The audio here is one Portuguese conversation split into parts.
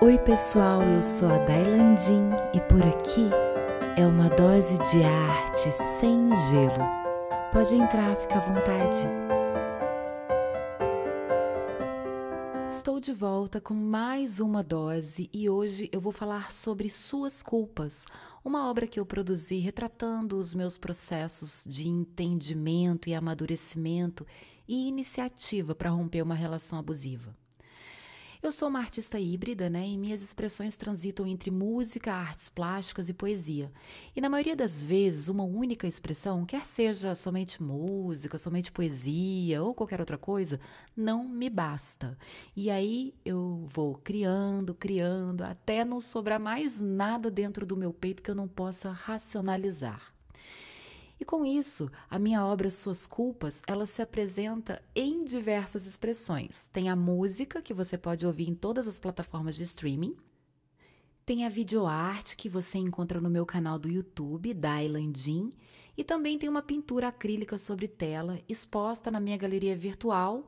Oi, pessoal, eu sou a Dailandin e por aqui é uma dose de arte sem gelo. Pode entrar, fica à vontade. Estou de volta com mais uma dose e hoje eu vou falar sobre Suas Culpas, uma obra que eu produzi retratando os meus processos de entendimento e amadurecimento e iniciativa para romper uma relação abusiva. Eu sou uma artista híbrida, né? E minhas expressões transitam entre música, artes plásticas e poesia. E na maioria das vezes, uma única expressão, quer seja somente música, somente poesia ou qualquer outra coisa, não me basta. E aí eu vou criando, criando, até não sobrar mais nada dentro do meu peito que eu não possa racionalizar. Com isso, a minha obra Suas Culpas, ela se apresenta em diversas expressões. Tem a música, que você pode ouvir em todas as plataformas de streaming. Tem a videoarte, que você encontra no meu canal do YouTube, Jean. E também tem uma pintura acrílica sobre tela, exposta na minha galeria virtual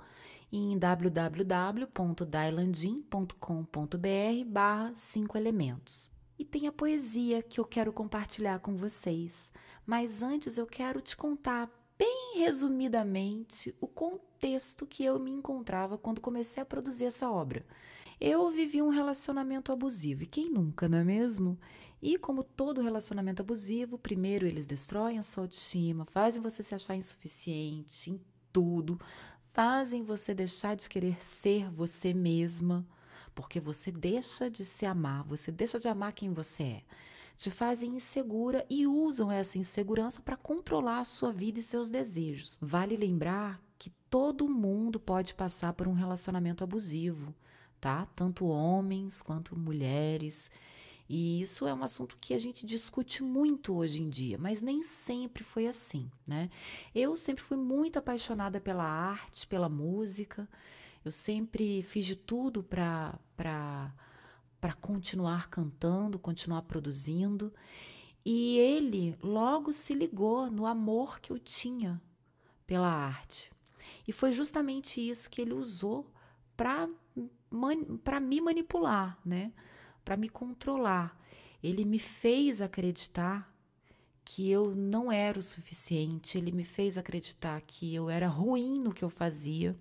em www.dylandin.com.br barra 5 elementos. E tem a poesia que eu quero compartilhar com vocês. Mas antes eu quero te contar bem resumidamente o contexto que eu me encontrava quando comecei a produzir essa obra. Eu vivi um relacionamento abusivo, e quem nunca, não é mesmo? E como todo relacionamento abusivo, primeiro eles destroem a sua autoestima, fazem você se achar insuficiente em tudo, fazem você deixar de querer ser você mesma porque você deixa de se amar, você deixa de amar quem você é. Te fazem insegura e usam essa insegurança para controlar a sua vida e seus desejos. Vale lembrar que todo mundo pode passar por um relacionamento abusivo, tá? Tanto homens quanto mulheres. E isso é um assunto que a gente discute muito hoje em dia, mas nem sempre foi assim, né? Eu sempre fui muito apaixonada pela arte, pela música. Eu sempre fiz de tudo para para continuar cantando, continuar produzindo. E ele logo se ligou no amor que eu tinha pela arte. E foi justamente isso que ele usou para para me manipular, né? Para me controlar. Ele me fez acreditar que eu não era o suficiente, ele me fez acreditar que eu era ruim no que eu fazia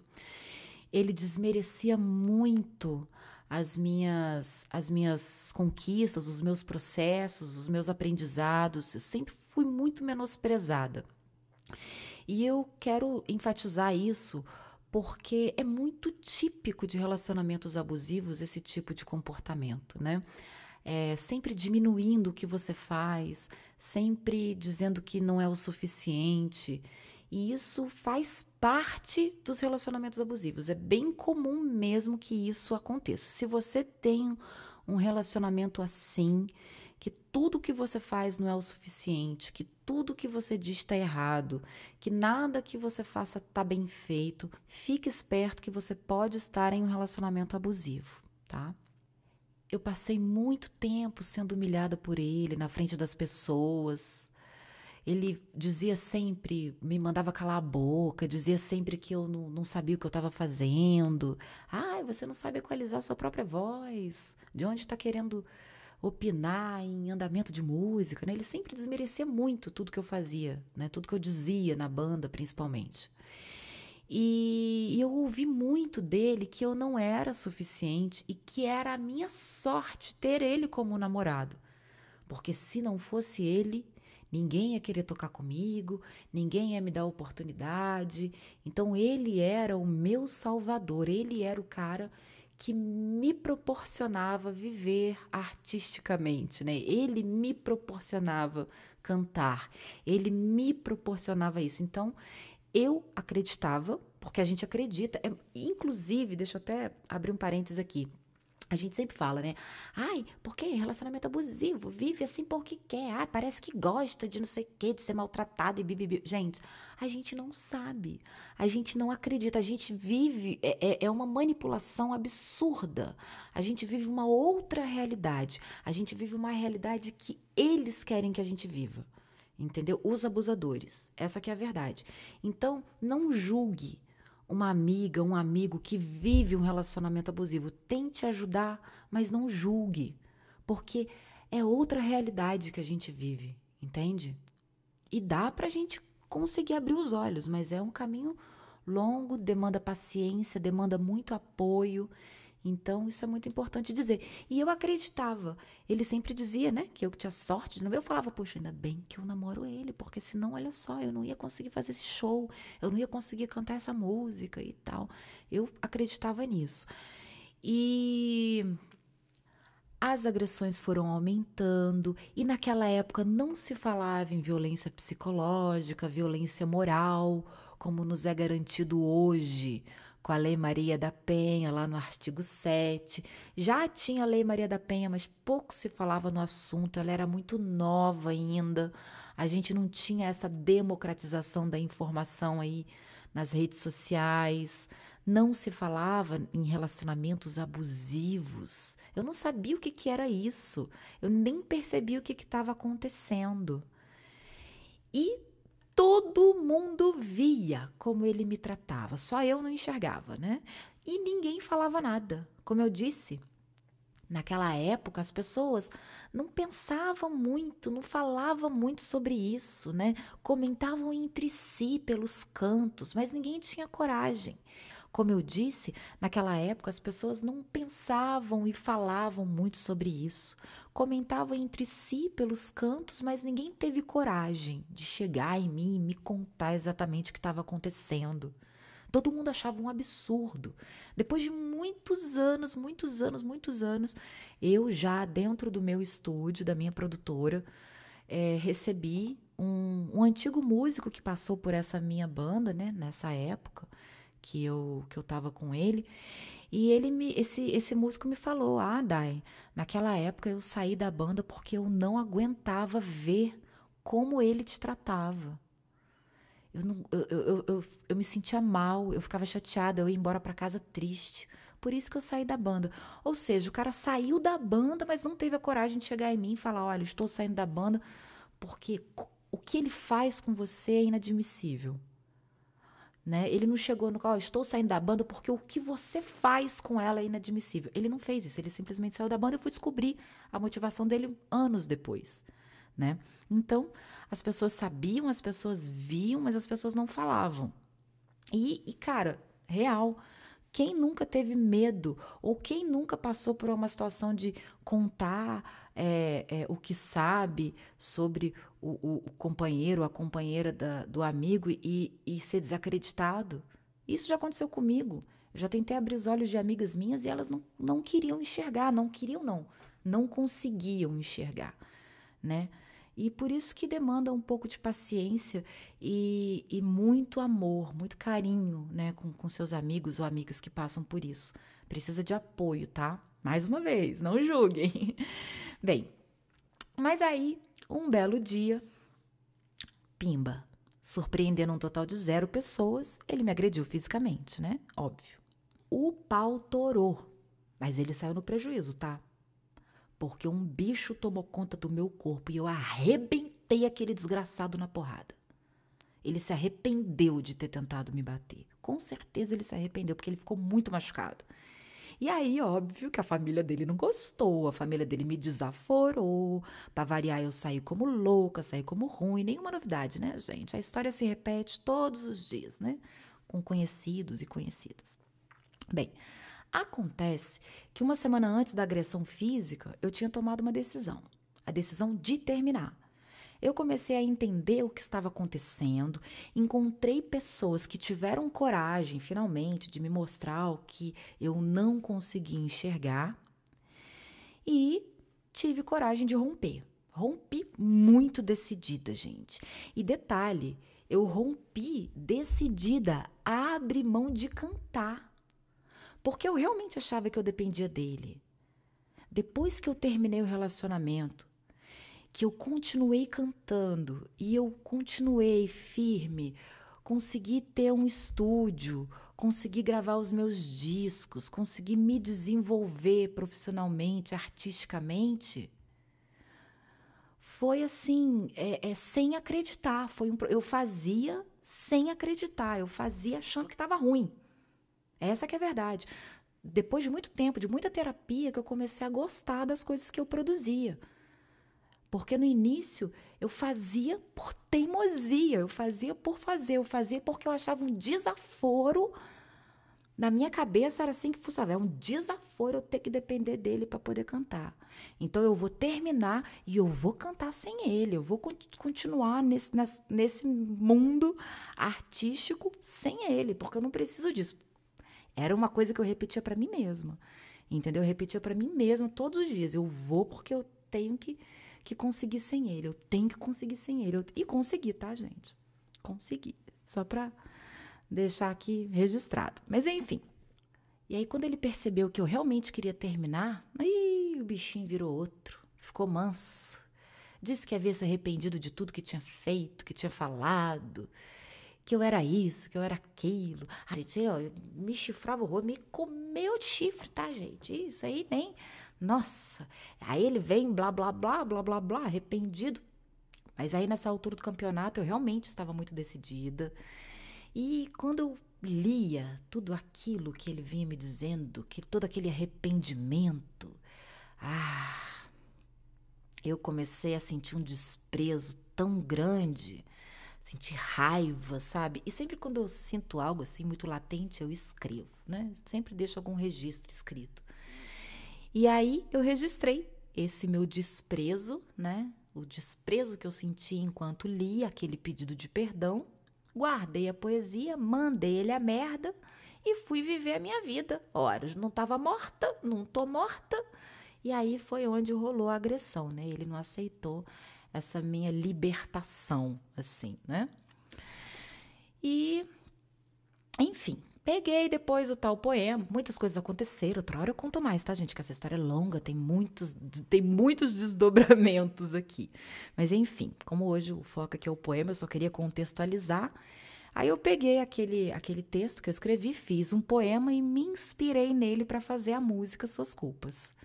ele desmerecia muito as minhas as minhas conquistas, os meus processos, os meus aprendizados. Eu sempre fui muito menosprezada. E eu quero enfatizar isso porque é muito típico de relacionamentos abusivos esse tipo de comportamento, né? É, sempre diminuindo o que você faz, sempre dizendo que não é o suficiente. E isso faz parte dos relacionamentos abusivos. É bem comum mesmo que isso aconteça. Se você tem um relacionamento assim, que tudo que você faz não é o suficiente, que tudo que você diz está errado, que nada que você faça está bem feito, fique esperto que você pode estar em um relacionamento abusivo, tá? Eu passei muito tempo sendo humilhada por ele na frente das pessoas, ele dizia sempre, me mandava calar a boca, dizia sempre que eu não, não sabia o que eu estava fazendo. Ai, você não sabe equalizar sua própria voz. De onde está querendo opinar em andamento de música, né? Ele sempre desmerecia muito tudo que eu fazia, né? Tudo que eu dizia na banda, principalmente. E eu ouvi muito dele que eu não era suficiente e que era a minha sorte ter ele como namorado. Porque se não fosse ele, Ninguém ia querer tocar comigo, ninguém ia me dar oportunidade. Então ele era o meu salvador, ele era o cara que me proporcionava viver artisticamente, né? Ele me proporcionava cantar, ele me proporcionava isso. Então, eu acreditava, porque a gente acredita, é, inclusive, deixa eu até abrir um parênteses aqui. A gente sempre fala, né? Ai, porque relacionamento abusivo, vive assim porque quer. Ah, parece que gosta de não sei o quê, de ser maltratado e bibibi. Gente, a gente não sabe. A gente não acredita. A gente vive. É, é, é uma manipulação absurda. A gente vive uma outra realidade. A gente vive uma realidade que eles querem que a gente viva. Entendeu? Os abusadores. Essa que é a verdade. Então, não julgue uma amiga, um amigo que vive um relacionamento abusivo, tente ajudar, mas não julgue, porque é outra realidade que a gente vive, entende? E dá pra gente conseguir abrir os olhos, mas é um caminho longo, demanda paciência, demanda muito apoio. Então, isso é muito importante dizer. E eu acreditava. Ele sempre dizia, né, que eu tinha sorte. Eu falava, poxa, ainda bem que eu namoro ele, porque senão, olha só, eu não ia conseguir fazer esse show, eu não ia conseguir cantar essa música e tal. Eu acreditava nisso. E as agressões foram aumentando e naquela época não se falava em violência psicológica, violência moral, como nos é garantido hoje com a Lei Maria da Penha, lá no artigo 7. Já tinha a Lei Maria da Penha, mas pouco se falava no assunto, ela era muito nova ainda. A gente não tinha essa democratização da informação aí nas redes sociais. Não se falava em relacionamentos abusivos. Eu não sabia o que, que era isso. Eu nem percebi o que estava acontecendo. E todo mundo via como ele me tratava, só eu não enxergava, né? E ninguém falava nada. Como eu disse, naquela época as pessoas não pensavam muito, não falavam muito sobre isso, né? Comentavam entre si pelos cantos, mas ninguém tinha coragem. Como eu disse, naquela época as pessoas não pensavam e falavam muito sobre isso. Comentavam entre si pelos cantos, mas ninguém teve coragem de chegar em mim e me contar exatamente o que estava acontecendo. Todo mundo achava um absurdo. Depois de muitos anos, muitos anos, muitos anos, eu já dentro do meu estúdio, da minha produtora, é, recebi um, um antigo músico que passou por essa minha banda, né, nessa época que eu que eu com ele. E ele me esse esse músico me falou: "Ah, Dai, naquela época eu saí da banda porque eu não aguentava ver como ele te tratava. Eu, não, eu, eu, eu, eu, me sentia mal, eu ficava chateada, eu ia embora para casa triste. Por isso que eu saí da banda. Ou seja, o cara saiu da banda, mas não teve a coragem de chegar em mim e falar: olha, estou saindo da banda porque o que ele faz com você é inadmissível. Né? Ele não chegou no qual oh, estou saindo da banda porque o que você faz com ela é inadmissível. Ele não fez isso, ele simplesmente saiu da banda e fui descobrir a motivação dele anos depois, né? Então, as pessoas sabiam, as pessoas viam, mas as pessoas não falavam. E, e cara, real, quem nunca teve medo ou quem nunca passou por uma situação de contar é, é, o que sabe sobre o, o, companheiro, a companheira da, do amigo e, e ser desacreditado? Isso já aconteceu comigo. Eu já tentei abrir os olhos de amigas minhas e elas não, não queriam enxergar, não queriam não, não conseguiam enxergar, né? E por isso que demanda um pouco de paciência e, e muito amor, muito carinho, né, com, com seus amigos ou amigas que passam por isso. Precisa de apoio, tá? Mais uma vez, não julguem. Bem, mas aí, um belo dia, pimba, surpreendendo um total de zero pessoas, ele me agrediu fisicamente, né? Óbvio. O pau torou, mas ele saiu no prejuízo, tá? porque um bicho tomou conta do meu corpo e eu arrebentei aquele desgraçado na porrada. Ele se arrependeu de ter tentado me bater. Com certeza ele se arrependeu, porque ele ficou muito machucado. E aí, óbvio que a família dele não gostou, a família dele me desaforou. Para variar, eu saí como louca, saí como ruim, nenhuma novidade, né, gente? A história se repete todos os dias, né? Com conhecidos e conhecidas. Bem, Acontece que uma semana antes da agressão física, eu tinha tomado uma decisão, a decisão de terminar. Eu comecei a entender o que estava acontecendo, encontrei pessoas que tiveram coragem, finalmente, de me mostrar o que eu não conseguia enxergar e tive coragem de romper. Rompi muito decidida, gente. E detalhe, eu rompi decidida a abrir mão de cantar porque eu realmente achava que eu dependia dele. Depois que eu terminei o relacionamento, que eu continuei cantando e eu continuei firme, consegui ter um estúdio, consegui gravar os meus discos, consegui me desenvolver profissionalmente, artisticamente, foi assim, é, é sem acreditar. Foi um, eu fazia sem acreditar, eu fazia achando que estava ruim. Essa que é a verdade. Depois de muito tempo, de muita terapia, que eu comecei a gostar das coisas que eu produzia. Porque no início eu fazia por teimosia, eu fazia por fazer, eu fazia porque eu achava um desaforo. Na minha cabeça era assim que funcionava, é um desaforo eu ter que depender dele para poder cantar. Então eu vou terminar e eu vou cantar sem ele, eu vou continuar nesse, nesse mundo artístico sem ele, porque eu não preciso disso. Era uma coisa que eu repetia para mim mesma. Entendeu? Eu repetia para mim mesma todos os dias. Eu vou porque eu tenho que que consegui sem ele. Eu tenho que conseguir sem ele. Eu, e consegui, tá, gente? Consegui. Só para deixar aqui registrado. Mas enfim. E aí, quando ele percebeu que eu realmente queria terminar, aí o bichinho virou outro. Ficou manso. Disse que havia se arrependido de tudo que tinha feito, que tinha falado, que eu era isso, que eu era aquilo. A gente, ó, me chifrava o rosto, me comeu de chifre, tá, gente? Isso aí nem nossa, aí ele vem, blá, blá, blá, blá, blá, blá, arrependido. Mas aí nessa altura do campeonato eu realmente estava muito decidida. E quando eu lia tudo aquilo que ele vinha me dizendo, que todo aquele arrependimento, ah, eu comecei a sentir um desprezo tão grande, sentir raiva, sabe? E sempre quando eu sinto algo assim muito latente, eu escrevo, né? Sempre deixo algum registro escrito. E aí eu registrei esse meu desprezo, né? O desprezo que eu senti enquanto li aquele pedido de perdão. Guardei a poesia, mandei ele a merda e fui viver a minha vida. Ora, não estava morta, não tô morta. E aí foi onde rolou a agressão, né? Ele não aceitou essa minha libertação, assim, né? E, enfim, Peguei depois o tal poema, muitas coisas aconteceram. Outra hora eu conto mais, tá, gente? Que essa história é longa, tem muitos, tem muitos desdobramentos aqui. Mas enfim, como hoje o foco aqui é o poema, eu só queria contextualizar. Aí eu peguei aquele, aquele texto que eu escrevi, fiz um poema e me inspirei nele para fazer a música Suas Culpas.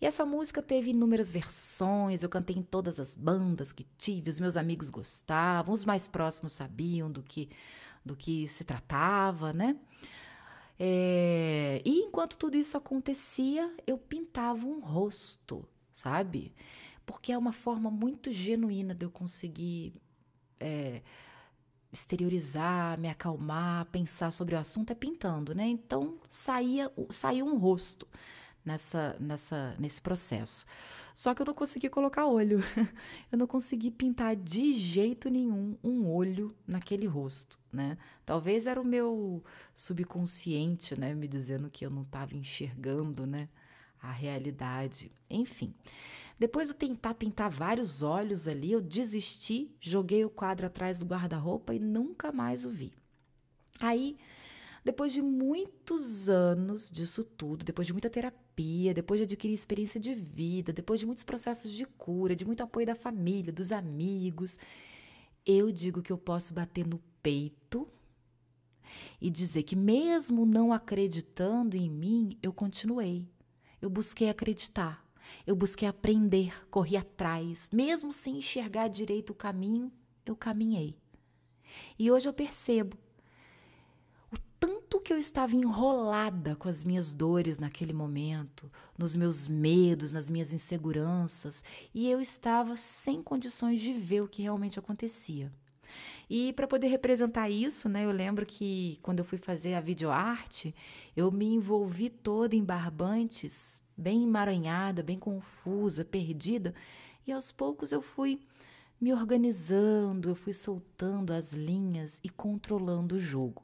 E essa música teve inúmeras versões, eu cantei em todas as bandas que tive, os meus amigos gostavam, os mais próximos sabiam do que do que se tratava, né? É, e enquanto tudo isso acontecia, eu pintava um rosto, sabe? Porque é uma forma muito genuína de eu conseguir é, exteriorizar, me acalmar, pensar sobre o assunto é pintando, né? Então saía, saía um rosto nessa, nessa, nesse processo. Só que eu não consegui colocar olho. eu não consegui pintar de jeito nenhum um olho naquele rosto, né? Talvez era o meu subconsciente, né, me dizendo que eu não estava enxergando, né, a realidade. Enfim. Depois de tentar pintar vários olhos ali, eu desisti, joguei o quadro atrás do guarda-roupa e nunca mais o vi. Aí depois de muitos anos disso tudo, depois de muita terapia, depois de adquirir experiência de vida, depois de muitos processos de cura, de muito apoio da família, dos amigos, eu digo que eu posso bater no peito e dizer que, mesmo não acreditando em mim, eu continuei. Eu busquei acreditar, eu busquei aprender, corri atrás, mesmo sem enxergar direito o caminho, eu caminhei. E hoje eu percebo que eu estava enrolada com as minhas dores naquele momento, nos meus medos, nas minhas inseguranças, e eu estava sem condições de ver o que realmente acontecia. E para poder representar isso, né, eu lembro que quando eu fui fazer a videoarte, eu me envolvi toda em barbantes, bem emaranhada, bem confusa, perdida, e aos poucos eu fui me organizando, eu fui soltando as linhas e controlando o jogo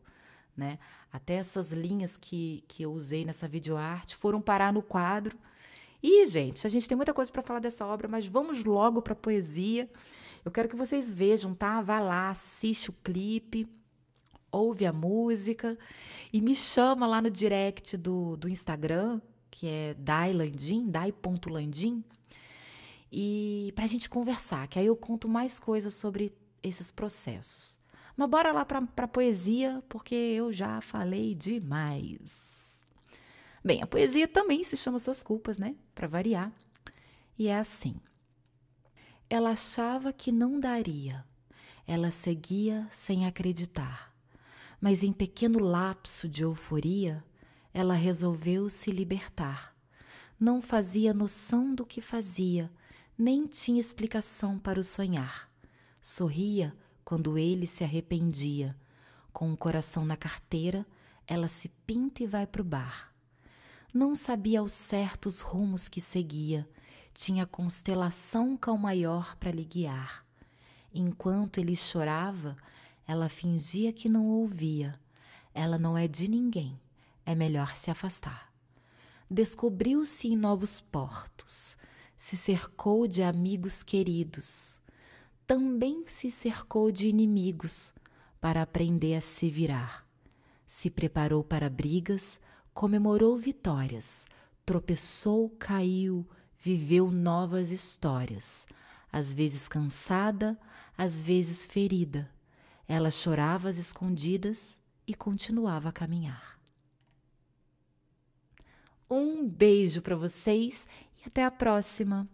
né? Até essas linhas que, que eu usei nessa videoarte foram parar no quadro. E, gente, a gente tem muita coisa para falar dessa obra, mas vamos logo para a poesia. Eu quero que vocês vejam, tá? Vá lá, assiste o clipe, ouve a música e me chama lá no direct do, do Instagram, que é dailandim, dai.landim, e para a gente conversar, que aí eu conto mais coisas sobre esses processos. Mas bora lá para a poesia, porque eu já falei demais. Bem, a poesia também se chama Suas Culpas, né? Para variar. E é assim. Ela achava que não daria. Ela seguia sem acreditar. Mas em pequeno lapso de euforia, ela resolveu se libertar. Não fazia noção do que fazia, nem tinha explicação para o sonhar. Sorria quando ele se arrependia. Com o coração na carteira, ela se pinta e vai para o bar. Não sabia ao certo os rumos que seguia, tinha constelação cão maior para lhe guiar. Enquanto ele chorava, ela fingia que não ouvia. Ela não é de ninguém, é melhor se afastar. Descobriu-se em novos portos, se cercou de amigos queridos, também se cercou de inimigos para aprender a se virar. Se preparou para brigas, comemorou vitórias, tropeçou, caiu, viveu novas histórias, às vezes cansada, às vezes ferida. Ela chorava às escondidas e continuava a caminhar. Um beijo para vocês e até a próxima!